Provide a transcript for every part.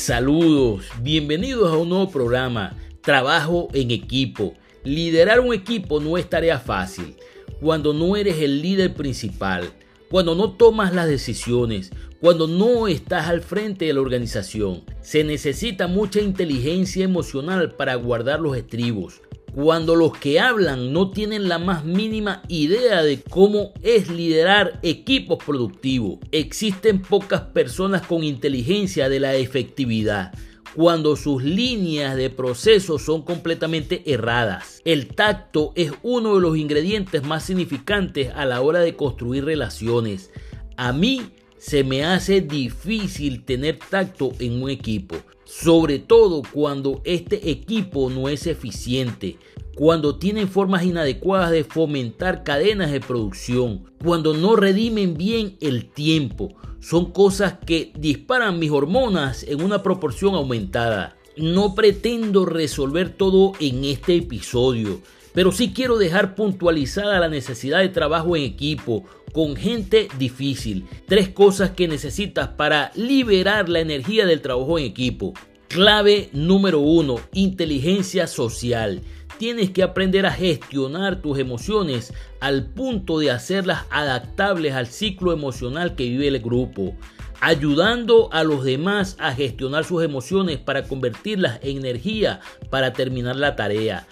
Saludos, bienvenidos a un nuevo programa, Trabajo en equipo. Liderar un equipo no es tarea fácil. Cuando no eres el líder principal, cuando no tomas las decisiones, cuando no estás al frente de la organización, se necesita mucha inteligencia emocional para guardar los estribos, cuando los que hablan no tienen la más mínima idea de cómo es liderar equipos productivos. Existen pocas personas con inteligencia de la efectividad cuando sus líneas de proceso son completamente erradas. El tacto es uno de los ingredientes más significantes a la hora de construir relaciones. A mí se me hace difícil tener tacto en un equipo sobre todo cuando este equipo no es eficiente, cuando tienen formas inadecuadas de fomentar cadenas de producción, cuando no redimen bien el tiempo. Son cosas que disparan mis hormonas en una proporción aumentada. No pretendo resolver todo en este episodio, pero sí quiero dejar puntualizada la necesidad de trabajo en equipo, con gente difícil. Tres cosas que necesitas para liberar la energía del trabajo en equipo. Clave número uno, inteligencia social. Tienes que aprender a gestionar tus emociones al punto de hacerlas adaptables al ciclo emocional que vive el grupo, ayudando a los demás a gestionar sus emociones para convertirlas en energía para terminar la tarea.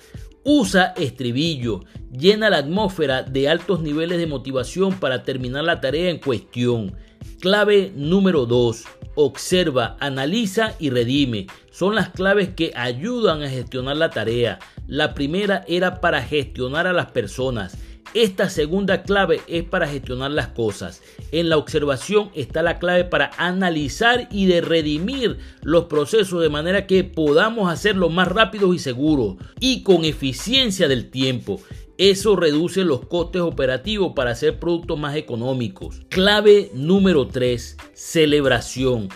Usa estribillo, llena la atmósfera de altos niveles de motivación para terminar la tarea en cuestión. Clave número 2. Observa, analiza y redime. Son las claves que ayudan a gestionar la tarea. La primera era para gestionar a las personas. Esta segunda clave es para gestionar las cosas. En la observación está la clave para analizar y de redimir los procesos de manera que podamos hacerlo más rápido y seguro y con eficiencia del tiempo. Eso reduce los costes operativos para hacer productos más económicos. Clave número 3. Celebración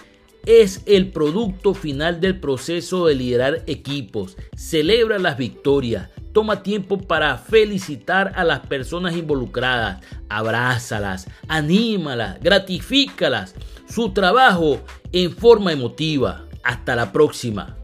es el producto final del proceso de liderar equipos. Celebra las victorias. Toma tiempo para felicitar a las personas involucradas. Abrázalas, anímalas, gratifícalas. Su trabajo en forma emotiva. Hasta la próxima.